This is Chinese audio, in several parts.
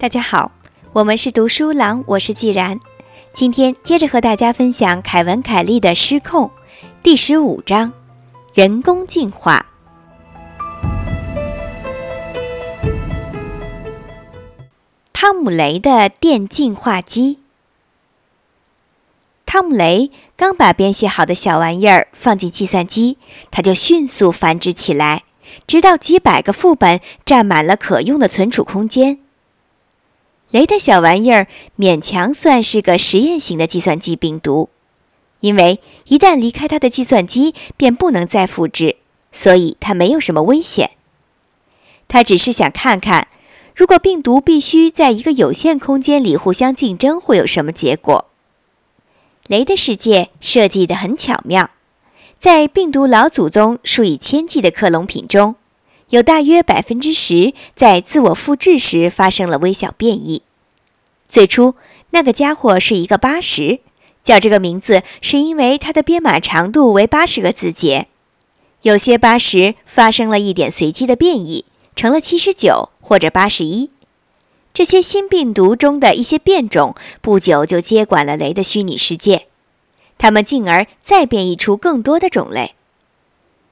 大家好，我们是读书郎，我是既然。今天接着和大家分享凯文·凯利的《失控》第十五章：人工进化。汤姆·雷的电进化机。汤姆·雷刚把编写好的小玩意儿放进计算机，它就迅速繁殖起来，直到几百个副本占满了可用的存储空间。雷的小玩意儿勉强算是个实验型的计算机病毒，因为一旦离开它的计算机，便不能再复制，所以它没有什么危险。他只是想看看，如果病毒必须在一个有限空间里互相竞争，会有什么结果。雷的世界设计得很巧妙，在病毒老祖宗数以千计的克隆品中。有大约百分之十在自我复制时发生了微小变异。最初，那个家伙是一个八十，叫这个名字是因为它的编码长度为八十个字节。有些八十发生了一点随机的变异，成了七十九或者八十一。这些新病毒中的一些变种不久就接管了雷的虚拟世界，它们进而再变异出更多的种类。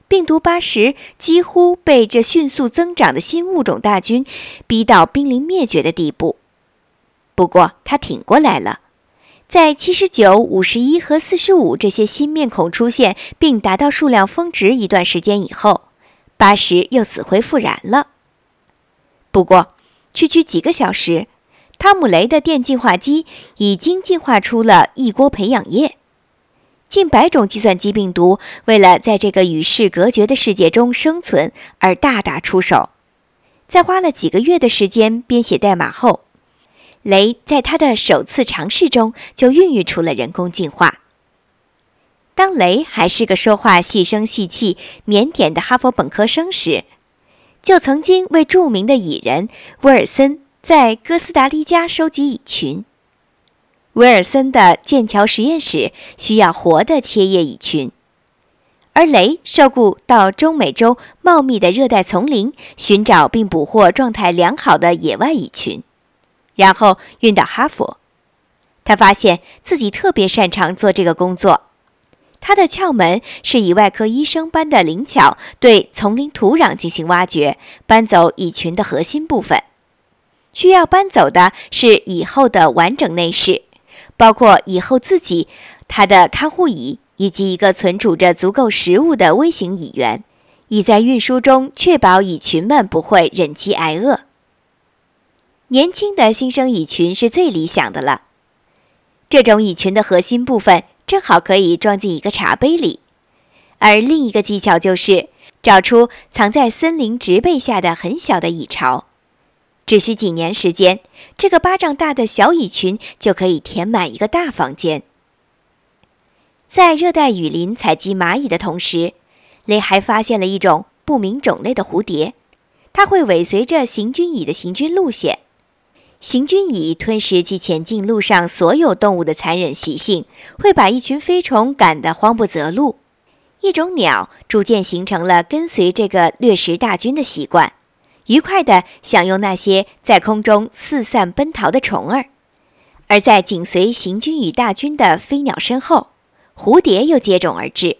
病毒八十几乎被这迅速增长的新物种大军逼到濒临灭绝的地步。不过，他挺过来了。在七十九、五十一和四十五这些新面孔出现并达到数量峰值一段时间以后，八十又死灰复燃了。不过，区区几个小时，汤姆雷的电进化机已经进化出了一锅培养液。近百种计算机病毒为了在这个与世隔绝的世界中生存而大打出手，在花了几个月的时间编写代码后，雷在他的首次尝试中就孕育出了人工进化。当雷还是个说话细声细气、腼腆的哈佛本科生时，就曾经为著名的蚁人威尔森在哥斯达黎加收集蚁群。威尔森的剑桥实验室需要活的切叶蚁群，而雷受雇到中美洲茂密的热带丛林寻找并捕获状态良好的野外蚁群，然后运到哈佛。他发现自己特别擅长做这个工作。他的窍门是以外科医生般的灵巧，对丛林土壤进行挖掘，搬走蚁群的核心部分。需要搬走的是蚁后的完整内饰。包括蚁后自己、它的看护蚁以及一个存储着足够食物的微型蚁园，以在运输中确保蚁群们不会忍饥挨饿。年轻的新生蚁群是最理想的了。这种蚁群的核心部分正好可以装进一个茶杯里，而另一个技巧就是找出藏在森林植被下的很小的蚁巢。只需几年时间，这个巴掌大的小蚁群就可以填满一个大房间。在热带雨林采集蚂蚁的同时，雷还发现了一种不明种类的蝴蝶，它会尾随着行军蚁的行军路线。行军蚁吞食其前进路上所有动物的残忍习性，会把一群飞虫赶得慌不择路。一种鸟逐渐形成了跟随这个掠食大军的习惯。愉快地享用那些在空中四散奔逃的虫儿，而在紧随行军蚁大军的飞鸟身后，蝴蝶又接踵而至。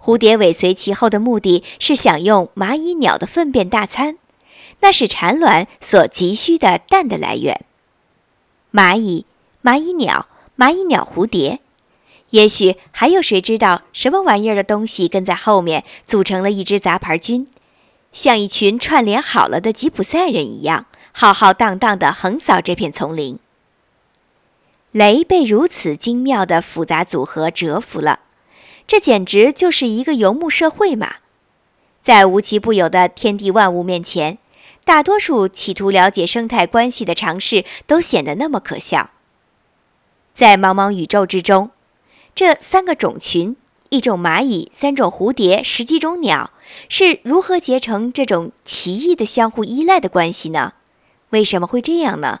蝴蝶尾随其后的目的是享用蚂蚁鸟的粪便大餐，那是产卵所急需的蛋的来源。蚂蚁、蚂蚁鸟、蚂蚁鸟蝴蝶，也许还有谁知道什么玩意儿的东西跟在后面，组成了一支杂牌军。像一群串联好了的吉普赛人一样，浩浩荡荡地横扫这片丛林。雷被如此精妙的复杂组合折服了，这简直就是一个游牧社会嘛！在无奇不有的天地万物面前，大多数企图了解生态关系的尝试都显得那么可笑。在茫茫宇宙之中，这三个种群。一种蚂蚁，三种蝴蝶，十几种鸟，是如何结成这种奇异的相互依赖的关系呢？为什么会这样呢？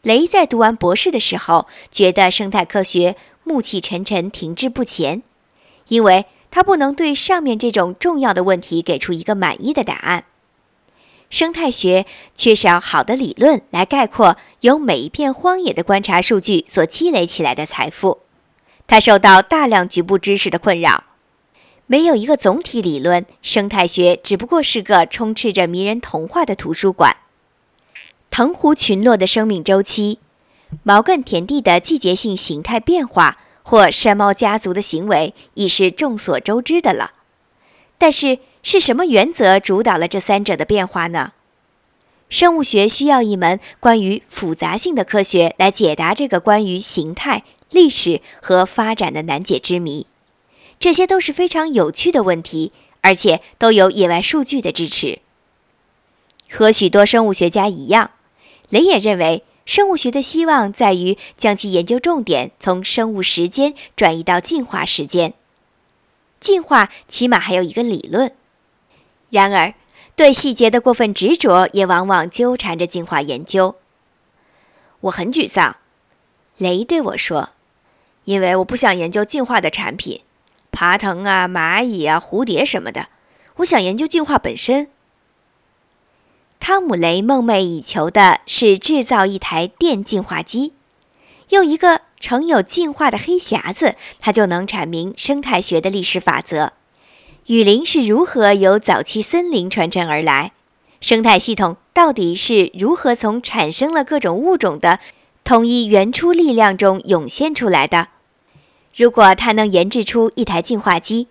雷在读完博士的时候，觉得生态科学暮气沉沉、停滞不前，因为他不能对上面这种重要的问题给出一个满意的答案。生态学缺少好的理论来概括由每一片荒野的观察数据所积累起来的财富，它受到大量局部知识的困扰。没有一个总体理论，生态学只不过是个充斥着迷人童话的图书馆。藤壶群落的生命周期，毛茛田地的季节性形态变化，或山猫家族的行为，已是众所周知的了。但是，是什么原则主导了这三者的变化呢？生物学需要一门关于复杂性的科学来解答这个关于形态、历史和发展的难解之谜。这些都是非常有趣的问题，而且都有野外数据的支持。和许多生物学家一样，雷也认为，生物学的希望在于将其研究重点从生物时间转移到进化时间。进化起码还有一个理论。然而，对细节的过分执着也往往纠缠着进化研究。我很沮丧，雷对我说：“因为我不想研究进化的产品，爬藤啊、蚂蚁啊、蝴蝶什么的。我想研究进化本身。”汤姆·雷梦寐以求的是制造一台电净化机，用一个盛有进化的黑匣子，它就能阐明生态学的历史法则。雨林是如何由早期森林传承而来？生态系统到底是如何从产生了各种物种的统一原初力量中涌现出来的？如果它能研制出一台净化机，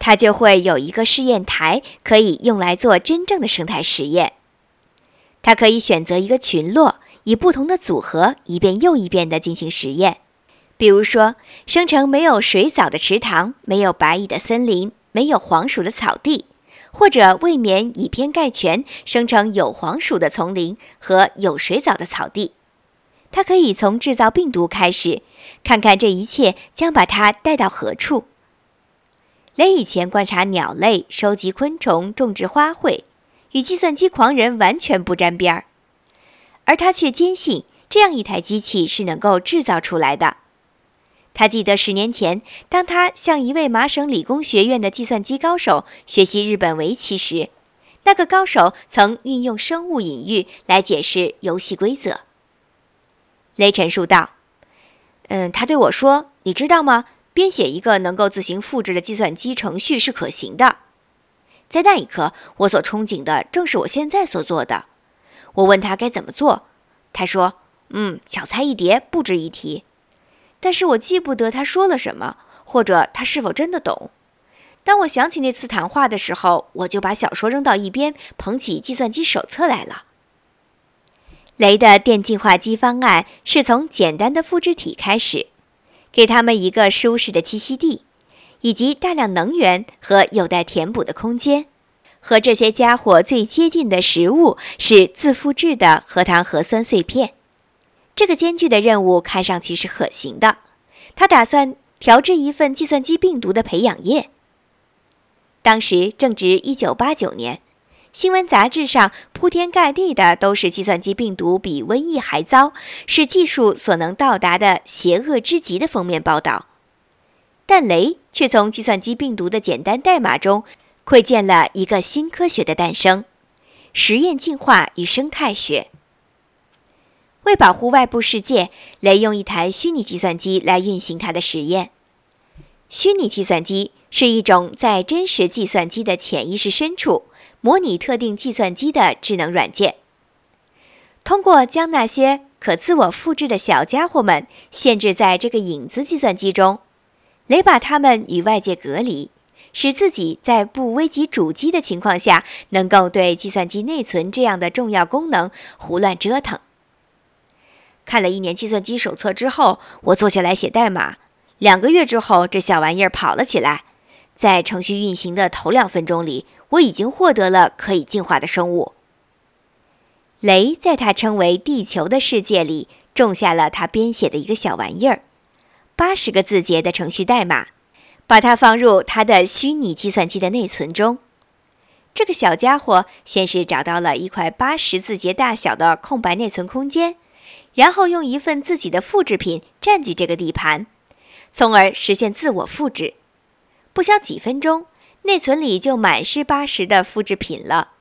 它就会有一个试验台，可以用来做真正的生态实验。它可以选择一个群落，以不同的组合一遍又一遍地进行实验，比如说生成没有水藻的池塘，没有白蚁的森林。没有黄鼠的草地，或者未免以偏概全，生成有黄鼠的丛林和有水藻的草地。它可以从制造病毒开始，看看这一切将把它带到何处。雷以前观察鸟类、收集昆虫、种植花卉，与计算机狂人完全不沾边儿，而他却坚信这样一台机器是能够制造出来的。他记得十年前，当他向一位麻省理工学院的计算机高手学习日本围棋时，那个高手曾运用生物隐喻来解释游戏规则。雷陈述道：“嗯，他对我说，你知道吗？编写一个能够自行复制的计算机程序是可行的。在那一刻，我所憧憬的正是我现在所做的。我问他该怎么做，他说：‘嗯，小菜一碟，不值一提。’”但是我记不得他说了什么，或者他是否真的懂。当我想起那次谈话的时候，我就把小说扔到一边，捧起计算机手册来了。雷的电净化机方案是从简单的复制体开始，给他们一个舒适的栖息地，以及大量能源和有待填补的空间。和这些家伙最接近的食物是自复制的核糖核酸碎片。这个艰巨的任务看上去是可行的。他打算调制一份计算机病毒的培养液。当时正值1989年，新闻杂志上铺天盖地的都是计算机病毒比瘟疫还糟，是技术所能到达的邪恶之极的封面报道。但雷却从计算机病毒的简单代码中窥见了一个新科学的诞生——实验进化与生态学。为保护外部世界，雷用一台虚拟计算机来运行他的实验。虚拟计算机是一种在真实计算机的潜意识深处模拟特定计算机的智能软件。通过将那些可自我复制的小家伙们限制在这个影子计算机中，雷把它们与外界隔离，使自己在不危及主机的情况下，能够对计算机内存这样的重要功能胡乱折腾。看了一年计算机手册之后，我坐下来写代码。两个月之后，这小玩意儿跑了起来。在程序运行的头两分钟里，我已经获得了可以进化的生物。雷在他称为“地球”的世界里种下了他编写的一个小玩意儿，八十个字节的程序代码，把它放入他的虚拟计算机的内存中。这个小家伙先是找到了一块八十字节大小的空白内存空间。然后用一份自己的复制品占据这个地盘，从而实现自我复制。不消几分钟，内存里就满是八十的复制品了。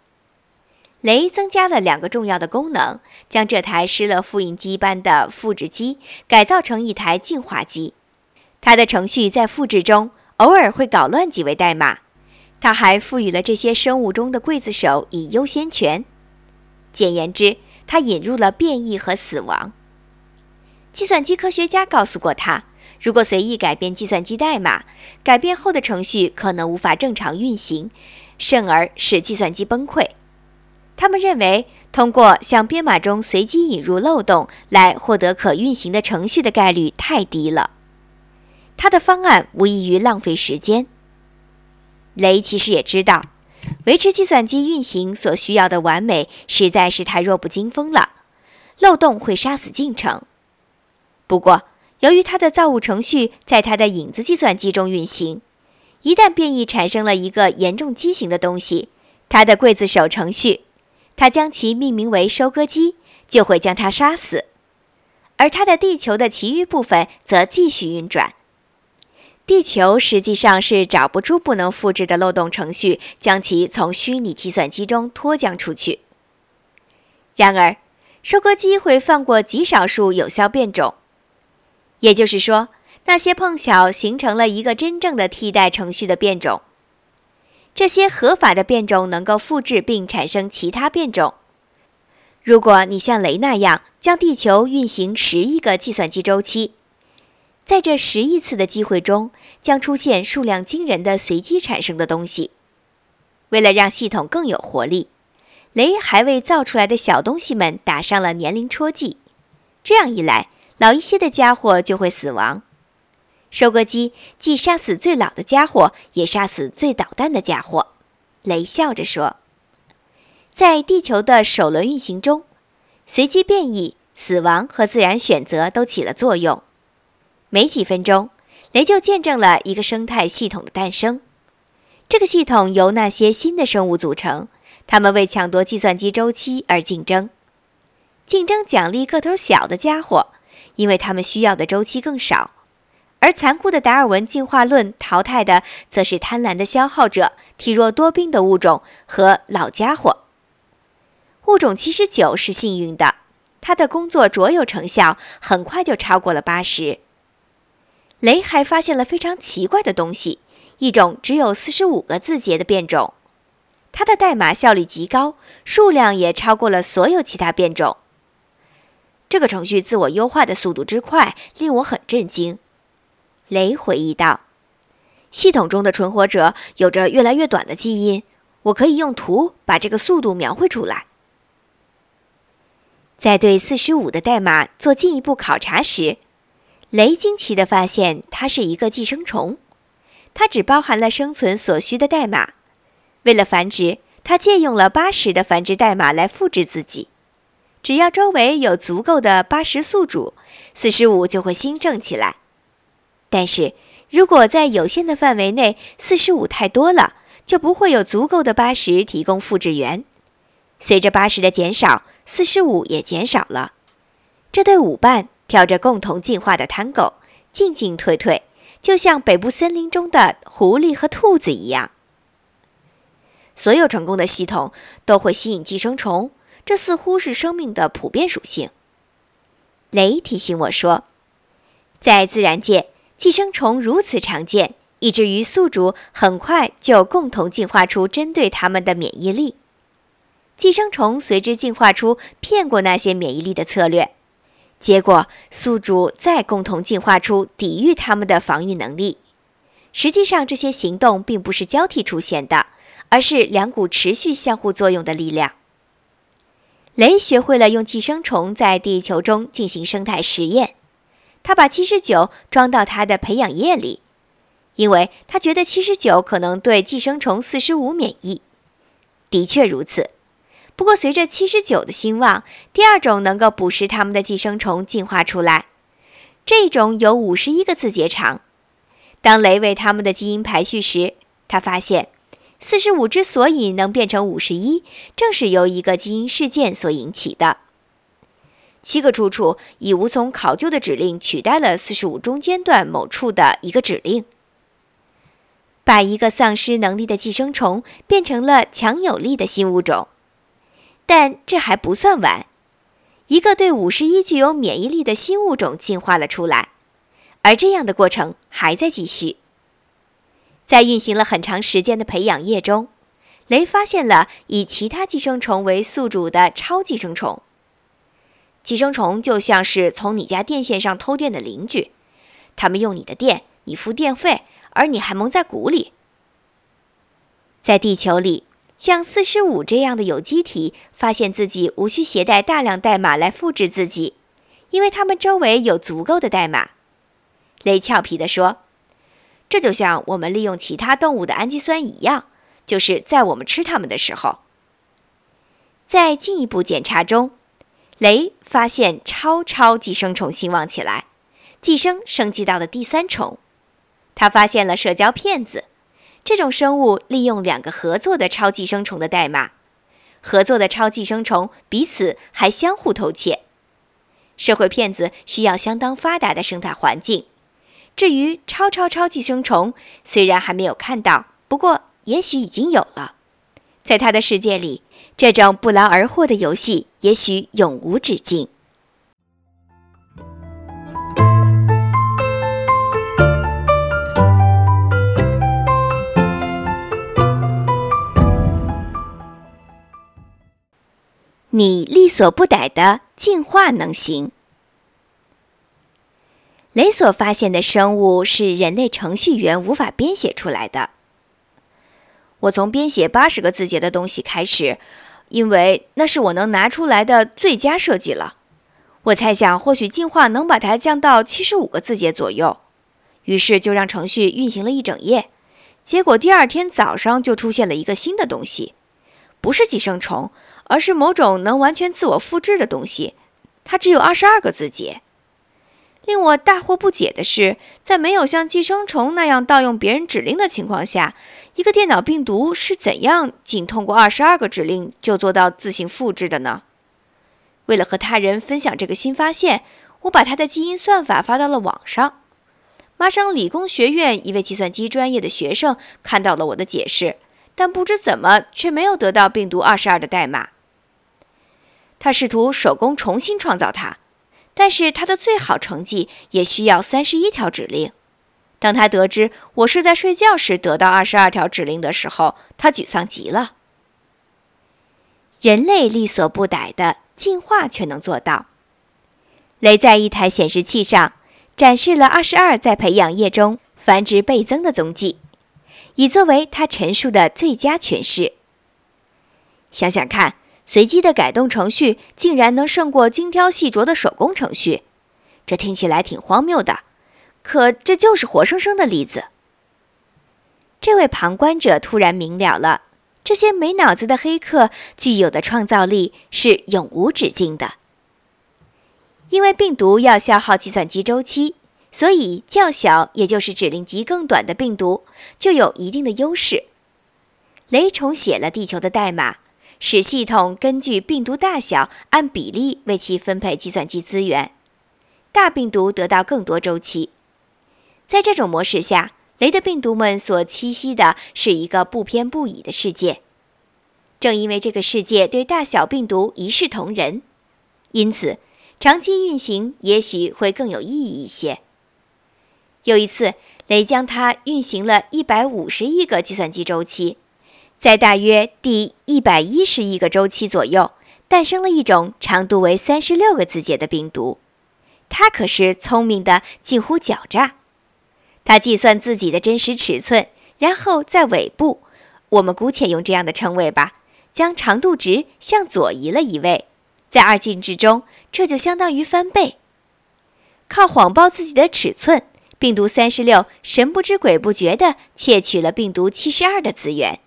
雷增加了两个重要的功能，将这台施了复印机般的复制机改造成一台净化机。它的程序在复制中偶尔会搞乱几位代码。它还赋予了这些生物中的刽子手以优先权。简言之，他引入了变异和死亡。计算机科学家告诉过他，如果随意改变计算机代码，改变后的程序可能无法正常运行，甚而使计算机崩溃。他们认为，通过向编码中随机引入漏洞来获得可运行的程序的概率太低了。他的方案无异于浪费时间。雷其实也知道，维持计算机运行所需要的完美实在是太弱不禁风了，漏洞会杀死进程。不过，由于它的造物程序在它的影子计算机中运行，一旦变异产生了一个严重畸形的东西，它的刽子手程序。它将其命名为收割机，就会将它杀死，而它的地球的其余部分则继续运转。地球实际上是找不出不能复制的漏洞程序，将其从虚拟计算机中脱缰出去。然而，收割机会放过极少数有效变种，也就是说，那些碰巧形成了一个真正的替代程序的变种。这些合法的变种能够复制并产生其他变种。如果你像雷那样将地球运行十亿个计算机周期，在这十亿次的机会中，将出现数量惊人的随机产生的东西。为了让系统更有活力，雷还为造出来的小东西们打上了年龄戳记。这样一来，老一些的家伙就会死亡。收割机既杀死最老的家伙，也杀死最捣蛋的家伙。雷笑着说：“在地球的首轮运行中，随机变异、死亡和自然选择都起了作用。没几分钟，雷就见证了一个生态系统的诞生。这个系统由那些新的生物组成，他们为抢夺计算机周期而竞争。竞争奖励个头小的家伙，因为他们需要的周期更少。”而残酷的达尔文进化论淘汰的，则是贪婪的消耗者、体弱多病的物种和老家伙。物种七十九是幸运的，他的工作卓有成效，很快就超过了八十。雷还发现了非常奇怪的东西，一种只有四十五个字节的变种，它的代码效率极高，数量也超过了所有其他变种。这个程序自我优化的速度之快，令我很震惊。雷回忆道：“系统中的存活者有着越来越短的基因，我可以用图把这个速度描绘出来。”在对四十五的代码做进一步考察时，雷惊奇地发现它是一个寄生虫。它只包含了生存所需的代码。为了繁殖，它借用了八十的繁殖代码来复制自己。只要周围有足够的八十宿主，四十五就会兴盛起来。但是如果在有限的范围内，四十五太多了，就不会有足够的八十提供复制源。随着八十的减少，四十五也减少了。这对舞伴跳着共同进化的探戈，进进退退，就像北部森林中的狐狸和兔子一样。所有成功的系统都会吸引寄生虫，这似乎是生命的普遍属性。雷提醒我说，在自然界。寄生虫如此常见，以至于宿主很快就共同进化出针对它们的免疫力。寄生虫随之进化出骗过那些免疫力的策略，结果宿主再共同进化出抵御它们的防御能力。实际上，这些行动并不是交替出现的，而是两股持续相互作用的力量。雷学会了用寄生虫在地球中进行生态实验。他把七十九装到他的培养液里，因为他觉得七十九可能对寄生虫四十五免疫。的确如此，不过随着七十九的兴旺，第二种能够捕食它们的寄生虫进化出来。这种有五十一个字节长。当雷为它们的基因排序时，他发现四十五之所以能变成五十一，正是由一个基因事件所引起的。七个出处以无从考究的指令取代了四十五中间段某处的一个指令，把一个丧失能力的寄生虫变成了强有力的新物种。但这还不算完，一个对五十一具有免疫力的新物种进化了出来，而这样的过程还在继续。在运行了很长时间的培养液中，雷发现了以其他寄生虫为宿主的超寄生虫。寄生虫就像是从你家电线上偷电的邻居，他们用你的电，你付电费，而你还蒙在鼓里。在地球里，像四十五这样的有机体发现自己无需携带大量代码来复制自己，因为它们周围有足够的代码。雷俏皮地说：“这就像我们利用其他动物的氨基酸一样，就是在我们吃它们的时候。”在进一步检查中。雷发现超超寄生虫兴旺起来，寄生升级到了第三重。他发现了社交骗子，这种生物利用两个合作的超寄生虫的代码，合作的超寄生虫彼此还相互偷窃。社会骗子需要相当发达的生态环境。至于超超超寄生虫，虽然还没有看到，不过也许已经有了，在他的世界里。这种不劳而获的游戏，也许永无止境。你力所不逮的进化能行。雷所发现的生物是人类程序员无法编写出来的。我从编写八十个字节的东西开始。因为那是我能拿出来的最佳设计了。我猜想，或许进化能把它降到七十五个字节左右。于是就让程序运行了一整夜。结果第二天早上就出现了一个新的东西，不是寄生虫，而是某种能完全自我复制的东西。它只有二十二个字节。令我大惑不解的是，在没有像寄生虫那样盗用别人指令的情况下。一个电脑病毒是怎样仅通过二十二个指令就做到自行复制的呢？为了和他人分享这个新发现，我把它的基因算法发到了网上。麻省理工学院一位计算机专业的学生看到了我的解释，但不知怎么却没有得到病毒二十二的代码。他试图手工重新创造它，但是他的最好成绩也需要三十一条指令。当他得知我是在睡觉时得到二十二条指令的时候，他沮丧极了。人类力所不逮的进化却能做到。雷在一台显示器上展示了二十二在培养液中繁殖倍增的踪迹，以作为他陈述的最佳诠释。想想看，随机的改动程序竟然能胜过精挑细琢的手工程序，这听起来挺荒谬的。可这就是活生生的例子。这位旁观者突然明了了：这些没脑子的黑客具有的创造力是永无止境的。因为病毒要消耗计算机周期，所以较小，也就是指令集更短的病毒就有一定的优势。雷重写了地球的代码，使系统根据病毒大小按比例为其分配计算机资源，大病毒得到更多周期。在这种模式下，雷的病毒们所栖息的是一个不偏不倚的世界。正因为这个世界对大小病毒一视同仁，因此长期运行也许会更有意义一些。有一次，雷将它运行了一百五十亿个计算机周期，在大约第一百一十亿个周期左右，诞生了一种长度为三十六个字节的病毒。它可是聪明的近乎狡诈。它计算自己的真实尺寸，然后在尾部，我们姑且用这样的称谓吧，将长度值向左移了一位，在二进制中，这就相当于翻倍。靠谎报自己的尺寸，病毒三十六神不知鬼不觉地窃取了病毒七十二的资源，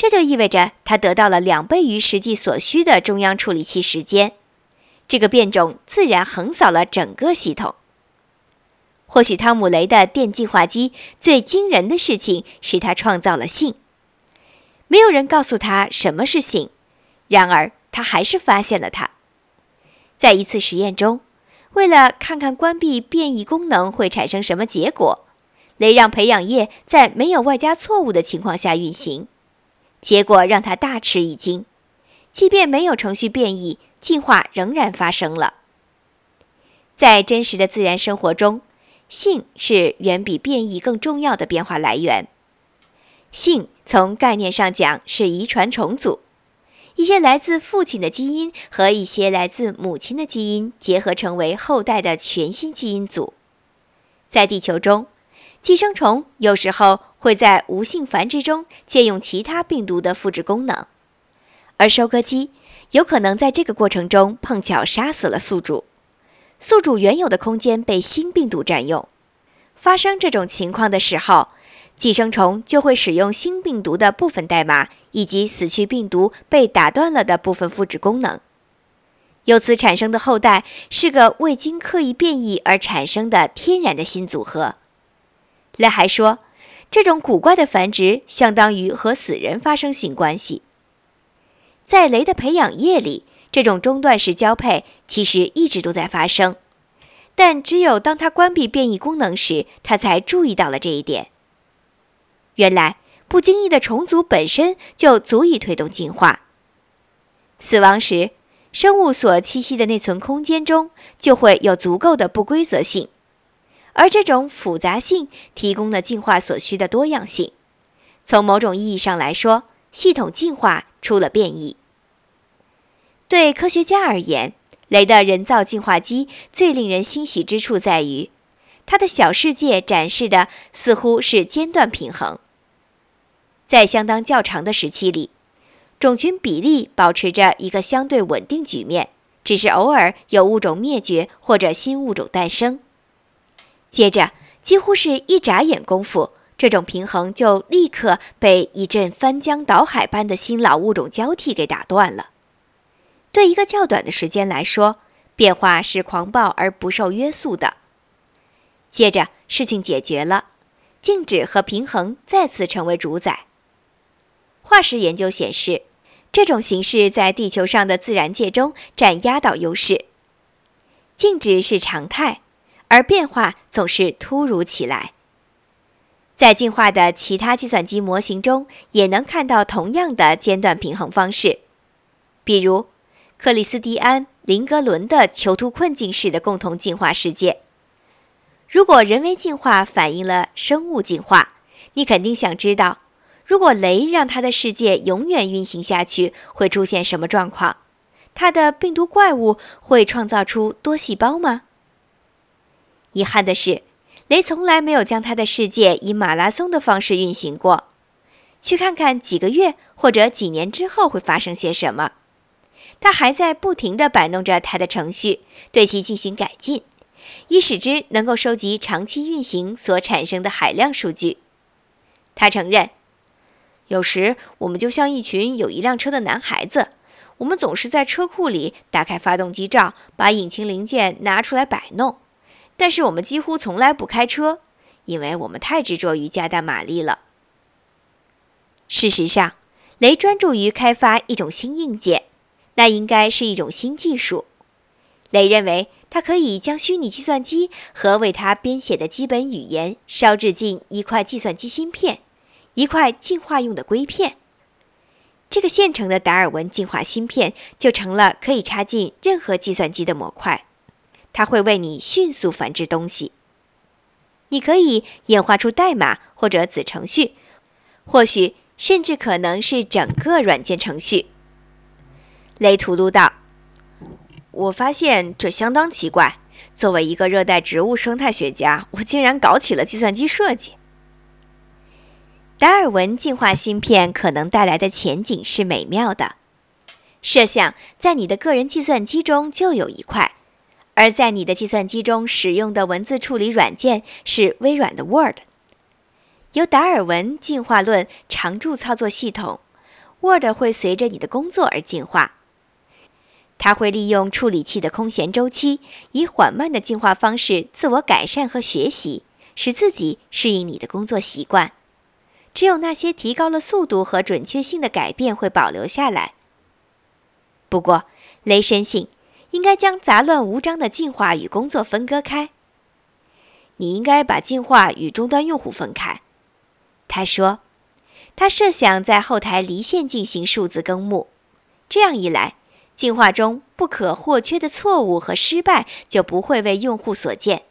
这就意味着他得到了两倍于实际所需的中央处理器时间。这个变种自然横扫了整个系统。或许汤姆雷的电计划机最惊人的事情是他创造了性。没有人告诉他什么是性，然而他还是发现了它。在一次实验中，为了看看关闭变异功能会产生什么结果，雷让培养液在没有外加错误的情况下运行，结果让他大吃一惊。即便没有程序变异，进化仍然发生了。在真实的自然生活中，性是远比变异更重要的变化来源。性从概念上讲是遗传重组，一些来自父亲的基因和一些来自母亲的基因结合成为后代的全新基因组。在地球中，寄生虫有时候会在无性繁殖中借用其他病毒的复制功能，而收割机有可能在这个过程中碰巧杀死了宿主，宿主原有的空间被新病毒占用。发生这种情况的时候，寄生虫就会使用新病毒的部分代码以及死去病毒被打断了的部分复制功能，由此产生的后代是个未经刻意变异而产生的天然的新组合。雷还说，这种古怪的繁殖相当于和死人发生性关系。在雷的培养液里，这种中断式交配其实一直都在发生，但只有当他关闭变异功能时，他才注意到了这一点。原来，不经意的重组本身就足以推动进化。死亡时，生物所栖息的内存空间中就会有足够的不规则性。而这种复杂性提供了进化所需的多样性。从某种意义上来说，系统进化出了变异。对科学家而言，雷的人造进化机最令人欣喜之处在于，它的小世界展示的似乎是间断平衡。在相当较长的时期里，种群比例保持着一个相对稳定局面，只是偶尔有物种灭绝或者新物种诞生。接着，几乎是一眨眼功夫，这种平衡就立刻被一阵翻江倒海般的新老物种交替给打断了。对一个较短的时间来说，变化是狂暴而不受约束的。接着，事情解决了，静止和平衡再次成为主宰。化石研究显示，这种形式在地球上的自然界中占压倒优势。静止是常态。而变化总是突如其来。在进化的其他计算机模型中，也能看到同样的间断平衡方式，比如克里斯蒂安·林格伦的囚徒困境式的共同进化世界。如果人为进化反映了生物进化，你肯定想知道，如果雷让他的世界永远运行下去，会出现什么状况？他的病毒怪物会创造出多细胞吗？遗憾的是，雷从来没有将他的世界以马拉松的方式运行过。去看看几个月或者几年之后会发生些什么。他还在不停地摆弄着他的程序，对其进行改进，以使之能够收集长期运行所产生的海量数据。他承认，有时我们就像一群有一辆车的男孩子，我们总是在车库里打开发动机罩，把引擎零件拿出来摆弄。但是我们几乎从来不开车，因为我们太执着于加大马力了。事实上，雷专注于开发一种新硬件，那应该是一种新技术。雷认为，他可以将虚拟计算机和为他编写的基本语言烧制进一块计算机芯片，一块进化用的硅片。这个现成的达尔文进化芯片就成了可以插进任何计算机的模块。它会为你迅速繁殖东西。你可以演化出代码或者子程序，或许甚至可能是整个软件程序。雷图鲁道：“我发现这相当奇怪。作为一个热带植物生态学家，我竟然搞起了计算机设计。达尔文进化芯片可能带来的前景是美妙的。设想在你的个人计算机中就有一块。”而在你的计算机中使用的文字处理软件是微软的 Word。由达尔文进化论常驻操作系统，Word 会随着你的工作而进化。它会利用处理器的空闲周期，以缓慢的进化方式自我改善和学习，使自己适应你的工作习惯。只有那些提高了速度和准确性的改变会保留下来。不过，雷深信。应该将杂乱无章的进化与工作分割开。你应该把进化与终端用户分开，他说。他设想在后台离线进行数字更目，这样一来，进化中不可或缺的错误和失败就不会为用户所见。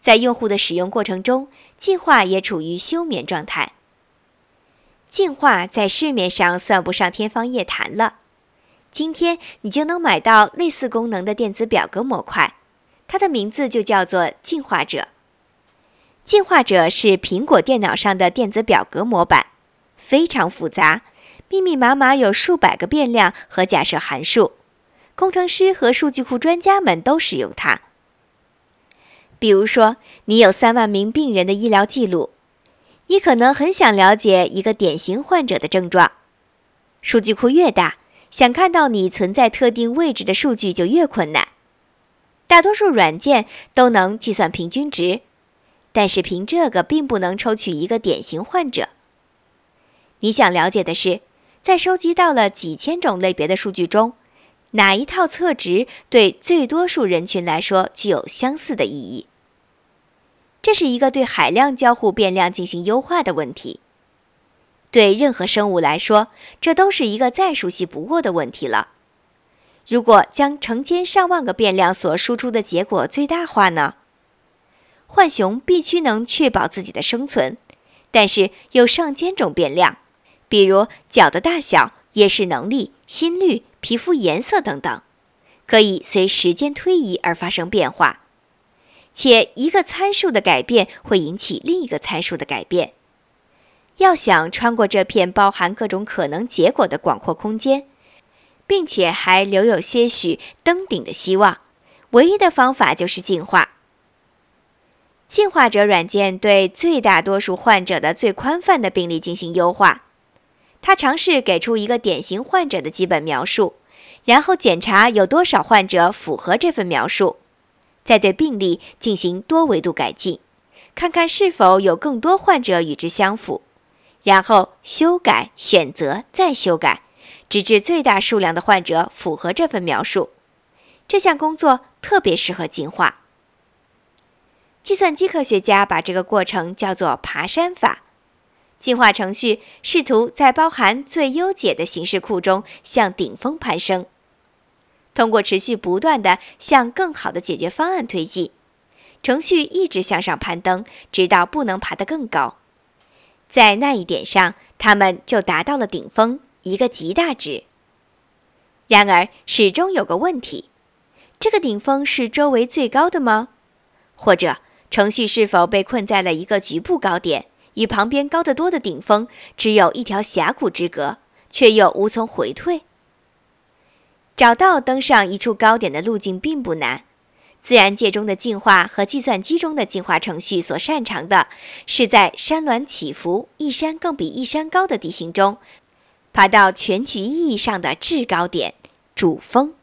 在用户的使用过程中，进化也处于休眠状态。进化在市面上算不上天方夜谭了。今天你就能买到类似功能的电子表格模块，它的名字就叫做进化者。进化者是苹果电脑上的电子表格模板，非常复杂，密密麻麻有数百个变量和假设函数，工程师和数据库专家们都使用它。比如说，你有三万名病人的医疗记录。你可能很想了解一个典型患者的症状。数据库越大，想看到你存在特定位置的数据就越困难。大多数软件都能计算平均值，但是凭这个并不能抽取一个典型患者。你想了解的是，在收集到了几千种类别的数据中，哪一套测值对最多数人群来说具有相似的意义？这是一个对海量交互变量进行优化的问题。对任何生物来说，这都是一个再熟悉不过的问题了。如果将成千上万个变量所输出的结果最大化呢？浣熊必须能确保自己的生存，但是有上千种变量，比如脚的大小、夜视能力、心率、皮肤颜色等等，可以随时间推移而发生变化。且一个参数的改变会引起另一个参数的改变。要想穿过这片包含各种可能结果的广阔空间，并且还留有些许登顶的希望，唯一的方法就是进化。进化者软件对最大多数患者的最宽泛的病例进行优化。它尝试给出一个典型患者的基本描述，然后检查有多少患者符合这份描述。再对病例进行多维度改进，看看是否有更多患者与之相符，然后修改、选择、再修改，直至最大数量的患者符合这份描述。这项工作特别适合进化。计算机科学家把这个过程叫做“爬山法”。进化程序试图在包含最优解的形式库中向顶峰攀升。通过持续不断的向更好的解决方案推进，程序一直向上攀登，直到不能爬得更高。在那一点上，他们就达到了顶峰，一个极大值。然而，始终有个问题：这个顶峰是周围最高的吗？或者，程序是否被困在了一个局部高点，与旁边高得多的顶峰只有一条峡谷之隔，却又无从回退？找到登上一处高点的路径并不难。自然界中的进化和计算机中的进化程序所擅长的是在山峦起伏、一山更比一山高的地形中，爬到全局意义上的制高点——主峰。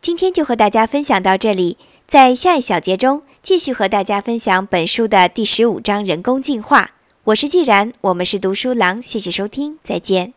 今天就和大家分享到这里。在下一小节中，继续和大家分享本书的第十五章“人工进化”。我是既然，我们是读书郎，谢谢收听，再见。